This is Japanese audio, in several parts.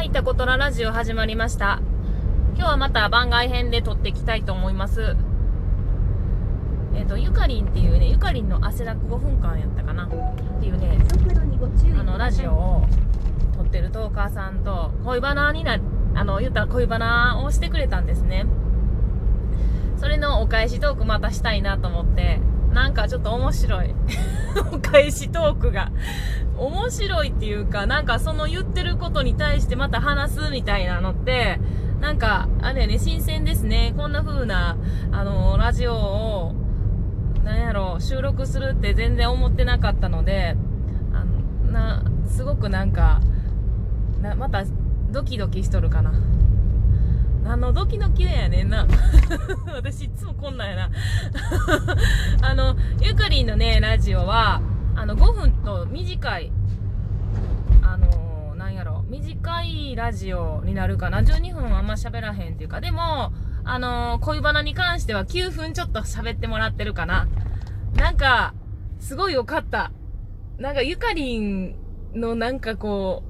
はい、タコトララジオ始まりました。今日はまた番外編で撮っていきたいと思います。えっ、と、ゆかりんっていうね、ゆかりんの汗だく5分間やったかなっていうね、あの、ラジオを撮ってるトーカーさんと恋バナにな、あの、言ったら恋バナをしてくれたんですね。それのお返しトークまたしたいなと思って、なんかちょっと面白い。お返しトークが。面白いっていうか、なんかその言ってることに対してまた話すみたいなのって、なんか、あれね、新鮮ですね。こんな風な、あの、ラジオを、なんやろ、収録するって全然思ってなかったので、あの、な、すごくなんか、な、また、ドキドキしとるかな。何のドキドキだやねんな。私いつもこんなんやな。あの、ゆかりんのね、ラジオは、あの、5分と短い、あの、なんやろ、短いラジオになるかな。12分あんま喋らへんっていうか、でも、あの、恋バナに関しては9分ちょっと喋ってもらってるかな。なんか、すごい良かった。なんか、ゆかりんのなんかこう、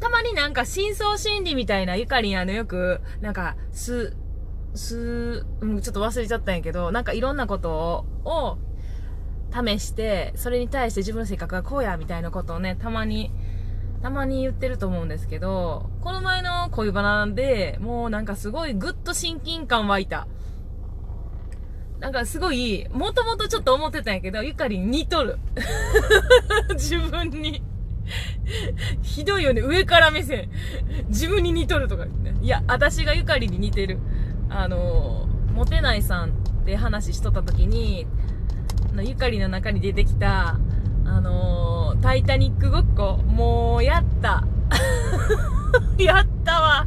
たまになんか深層心理みたいなゆかりんあのよく、なんか、す、す、うん、ちょっと忘れちゃったんやけど、なんかいろんなことを、試して、それに対して自分の性格がこうや、みたいなことをね、たまに、たまに言ってると思うんですけど、この前の恋バナで、もうなんかすごいぐっと親近感湧いた。なんかすごい、もともとちょっと思ってたんやけど、ゆかりん似とる。自分に。ひどいよね、上から目線。自分に似とるとか言ってね。いや、私がゆかりに似てる。あの、モテないさんって話しとった時に、のゆかりの中に出てきた、あのタイタニックごっこ、もうやった。やったわ。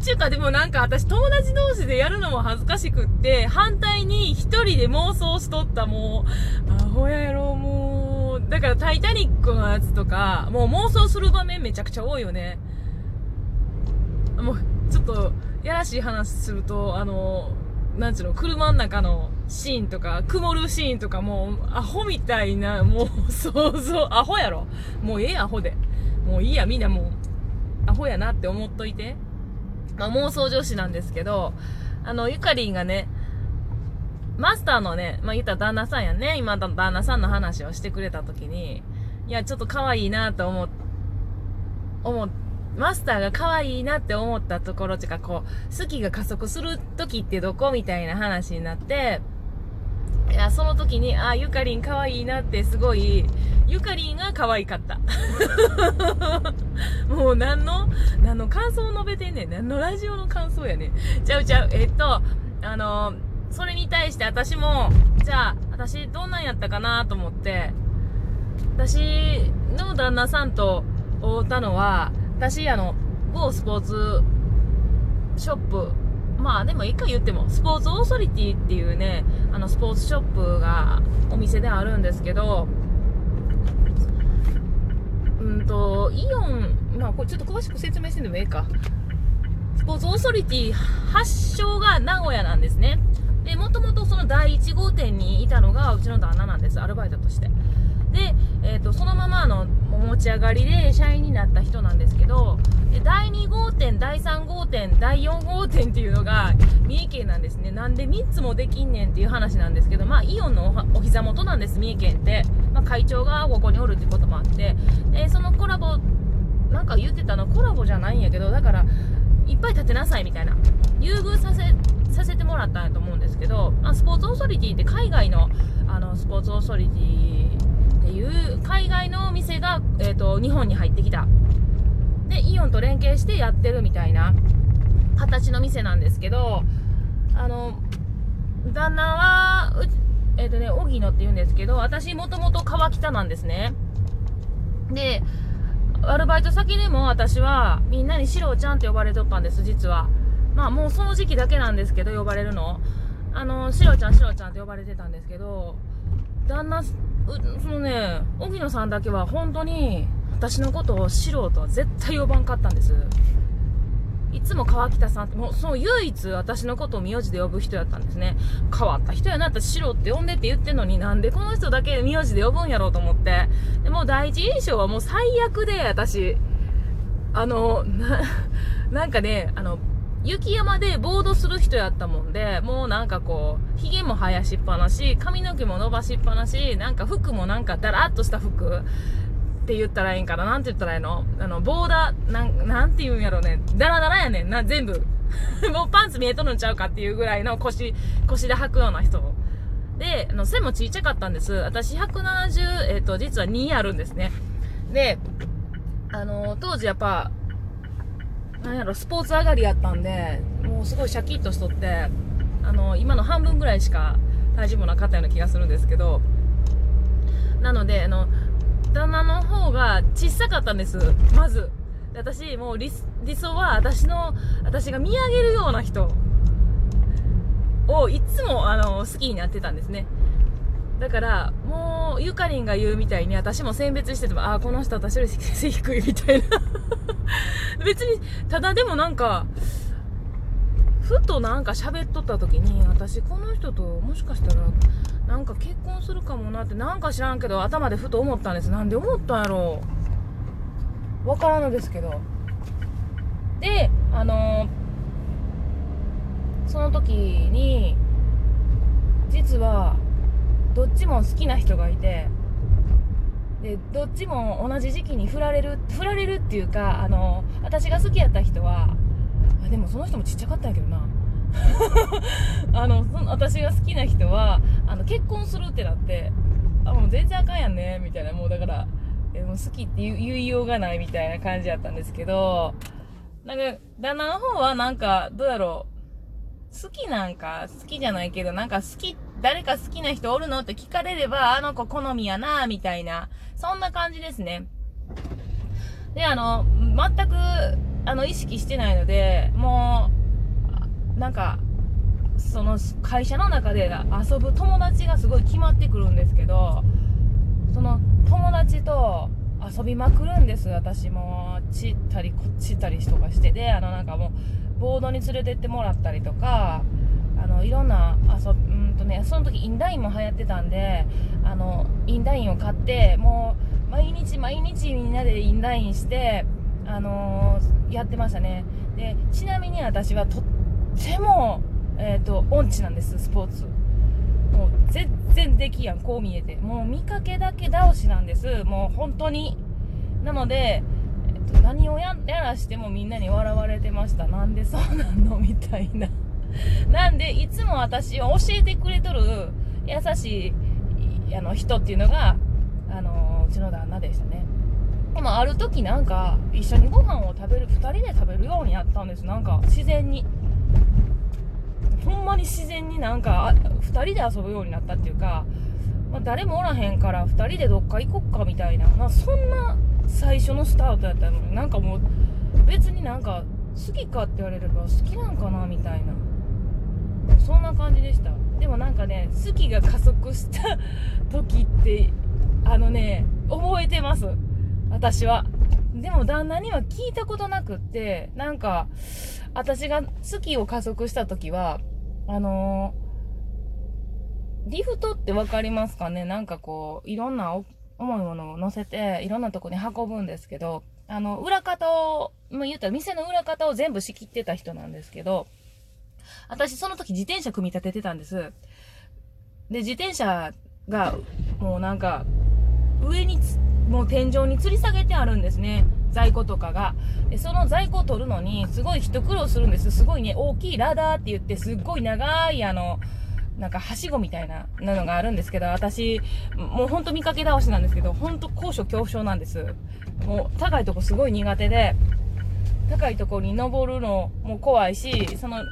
ちゅうかでもなんか私友達同士でやるのも恥ずかしくって、反対に一人で妄想しとったもう、アホやろ、もう。だからタイタニックのやつとか、もう妄想する場面めちゃくちゃ多いよね。もう、ちょっと、やらしい話すると、あの、なんちゅうの、車の中のシーンとか、曇るシーンとか、もう、アホみたいな、もう、想像、アホやろ。もうええアホで。もういいや、みんなもう、アホやなって思っといて。まあ、妄想女子なんですけど、あの、ゆかりんがね、マスターのね、まあ、言ったら旦那さんやね、今の旦那さんの話をしてくれたときに、いや、ちょっと可愛いなと思、思、マスターが可愛いなって思ったところってか、こう、好きが加速する時ってどこみたいな話になって、いや、その時に、あ、ゆかりん可愛いなってすごい、ゆかりんが可愛かった。もう何の、何の感想を述べてんねん。何のラジオの感想やねん。ちゃうちゃう。えっと、あの、それに対して私も、じゃあ、私どんなんやったかなと思って、私の旦那さんと会ったのは、私、あの、某スポーツショップ、まあでも一回言っても、スポーツオーソリティっていうね、あのスポーツショップがお店であるんですけど、うんと、イオン、まあこれちょっと詳しく説明してんでもええか。スポーツオーソリティ発祥が名古屋なんですね。で、もともとその第1号店にいたのがうちの旦那なんです、アルバイトとして。で、えっ、と、そのままあの持ち上がりで社員になった人なんですけど、で第2号店、第3号店、第4号店っていうのが三重県なんですね。なんで3つもできんねんっていう話なんですけど、まあ、イオンのお膝元なんです、三重県って。まあ、会長がここにおるってこともあって、で、そのコラボ、なんか言ってたの、コラボじゃないんやけど、だから、いっぱい立てなさいみたいな。優遇させ、させてもらったんやと思うんですけど、まあ、スポーツオーソリティって海外の、あの、スポーツオーソリティっていう海外のお店が、えっ、と、日本に入ってきた。で、イオンと連携してやってるみたいな形の店なんですけど、あの、旦那は、えっ、とね、荻野って言うんですけど、私もともと川北なんですね。で、アルバイト先でも私はみんなにシロちゃんって呼ばれとったんです、実は。まあもうその時期だけなんですけど、呼ばれるの。あの、シロちゃん、シロちゃんって呼ばれてたんですけど、旦那、そのね、荻野さんだけは本当に私のことをシロとは絶対呼ばんかったんです。いつも川北さんって、もうその唯一私のことを名字で呼ぶ人やったんですね。変わった人やな、私シロって呼んでって言ってんのになんでこの人だけ名字で呼ぶんやろうと思って。でもう第一印象はもう最悪で、私。あの、な、なんかね、あの、雪山でボードする人やったもんで、もうなんかこう、髭も生やしっぱなし、髪の毛も伸ばしっぱなし、なんか服もなんかだらっとした服って言ったらいいんかななんて言ったらいいの？あの、ボーダー、なん、なんて言うんやろうね。ダラダラやねんな、全部。もうパンツ見えとるんちゃうかっていうぐらいの腰、腰で履くような人。で、あの、背もちっちゃかったんです。私170、えっ、ー、と、実は2あるんですね。で、あの、当時やっぱ、なんやろ、スポーツ上がりやったんで、もうすごいシャキッとしとって、あの、今の半分ぐらいしか体重もなかったような気がするんですけど、なので、あの、旦那の方が小さかったんです、まず。私、もう理想は私の、私が見上げるような人をいつもあの好きになってたんですね。だから、もう、ゆかりんが言うみたいに、私も選別してても、ああ、この人私より背低いみたいな 別に、ただでもなんか、ふとなんか喋っとった時に、私この人ともしかしたら、なんか結婚するかもなって、なんか知らんけど、頭でふと思ったんです。なんで思ったんやろう。わからんのですけど。で、あのー、その時に、実は、どっちも好きな人がいてでどっちも同じ時期に振られる振られるっていうかあの私が好きやった人はあでもその人もちっちゃかったんやけどな。あの私が好きな人はあの結婚するってなってあもう全然あかんやんねみたいな。もうだからえもう好きって言いようがないみたいな感じやったんですけどなんか旦那の方はなんかどうやろう。好きなんか好きじゃないけどなんか好きって誰か好きな人おるの？って聞かれれば、あの子好みやなみたいな、そんな感じですね。で、あの、全く、あの、意識してないので、もう、なんか、その会社の中で遊ぶ友達がすごい決まってくるんですけど、その友達と遊びまくるんです、私も。ちったりこっちったりとかしてで、あのなんかもう、ボードに連れてってもらったりとか、あのいろんな遊びうんとねその時インラインも流行ってたんであのインラインを買ってもう毎日毎日みんなでインラインしてあのー、やってましたね。でちなみに私はとってもえっ、ー、と音痴なんですスポーツ。もう全然できやんこう見えて。もう見かけだけ倒しなんです。もう本当に。なので、えーと、何をやらしてもみんなに笑われてました。なんでそうなの？みたいな。なんで、いつも私を教えてくれとる優しいあの人っていうのが、あのうちの旦那でしたね。でもある時なんか、一緒にご飯を食べる、2人で食べるようになったんです。なんか、自然に。ほんまに自然になんか、2人で遊ぶようになったっていうか、まあ、誰もおらへんから2人でどっか行こっかみたいな、まあ、そんな最初のスタートやったのに、なんかもう、別になんか、好きかって言われれば好きなんかなみたいな。そんな感じでした。でもなんかね好きが加速した 時ってあのね覚えてます。私は。でも旦那には聞いたことなくってなんか私が好きを加速した時はあのー、リフトって分かりますかね？なんかこういろんな重いものを乗せていろんなとこに運ぶんですけどあの裏方を、まあ、言ったら店の裏方を全部仕切ってた人なんですけど私その時自転車組み立ててたんです。で、自転車がもうなんか上にもう天井に吊り下げてあるんですね。在庫とかが。で、その在庫を取るのにすごい一苦労するんです。すごいね、大きいラダーって言ってすっごい長いあの、なんか、はしごみたいなのがあるんですけど、私、もうほんと見かけ倒しなんですけど、ほんと高所恐怖症なんです。もう、高いとこすごい苦手で、高いとこに登るのも怖いし、その、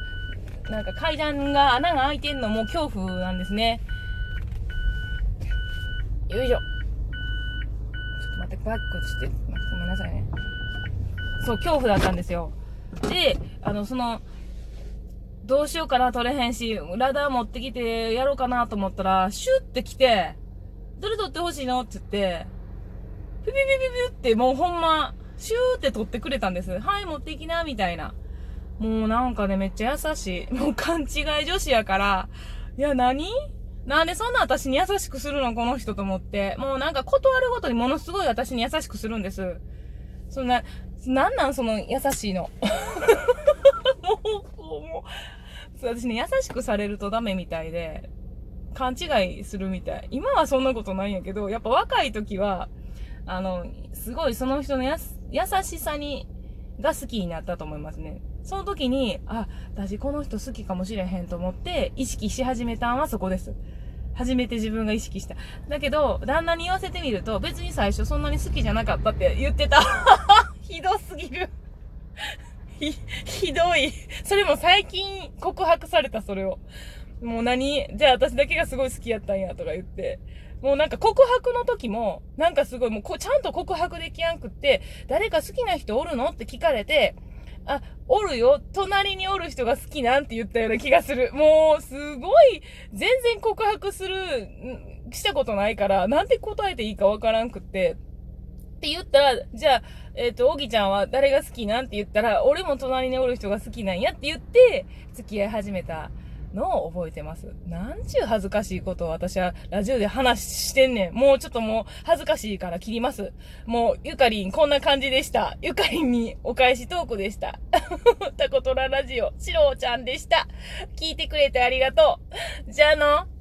なんか階段が穴が開いてんのも恐怖なんですね。よいしょ。ちょっと待って、バックして、ごめんなさいね。そう、恐怖だったんですよ。で、あの、その、どうしようかな、取れへんし、ラダー持ってきてやろうかなと思ったら、シュッて来て、どれ取ってほしいのって言って、ピピピピピってもうほんま、シューって取ってくれたんです。はい、持っていきな、みたいな。もうなんかね、めっちゃ優しい。もう勘違い女子やから、いや、何？なんでそんな私に優しくするのこの人と思って。もうなんか断るごとにものすごい私に優しくするんです。そんな、なんなんその優しいの？もう、もう、私ね、優しくされるとダメみたいで、勘違いするみたい。今はそんなことないんやけど、やっぱ若い時は、あの、すごいその人のや優しさに、が好きになったと思いますね。その時に、あ、私この人好きかもしれへんと思って意識し始めたんはそこです。初めて自分が意識した。だけど、旦那に言わせてみると、別に最初そんなに好きじゃなかったって言ってた。ひどすぎる ひ、ひどい。それも最近告白された、それを。もう何？じゃあ私だけがすごい好きやったんやとか言って。もうなんか告白の時も、なんかすごいもうこちゃんと告白できやんくって、誰か好きな人おるの？って聞かれて、あ、おるよ。隣におる人が好きなんて言ったような気がする。もう、すごい、全然告白する、したことないから、なんて答えていいかわからんくって。って言ったら、じゃあ、えっ、ー、と、おぎちゃんは誰が好きなんて言ったら、俺も隣におる人が好きなんやって言って、付き合い始めた。のを覚えてます。なんちゅう恥ずかしいことを私はラジオで話してんねん。もうちょっともう恥ずかしいから切ります。もうゆかりんこんな感じでした。ゆかりんにお返しトークでした。タコトララジオ、シローちゃんでした。聞いてくれてありがとう。じゃあの。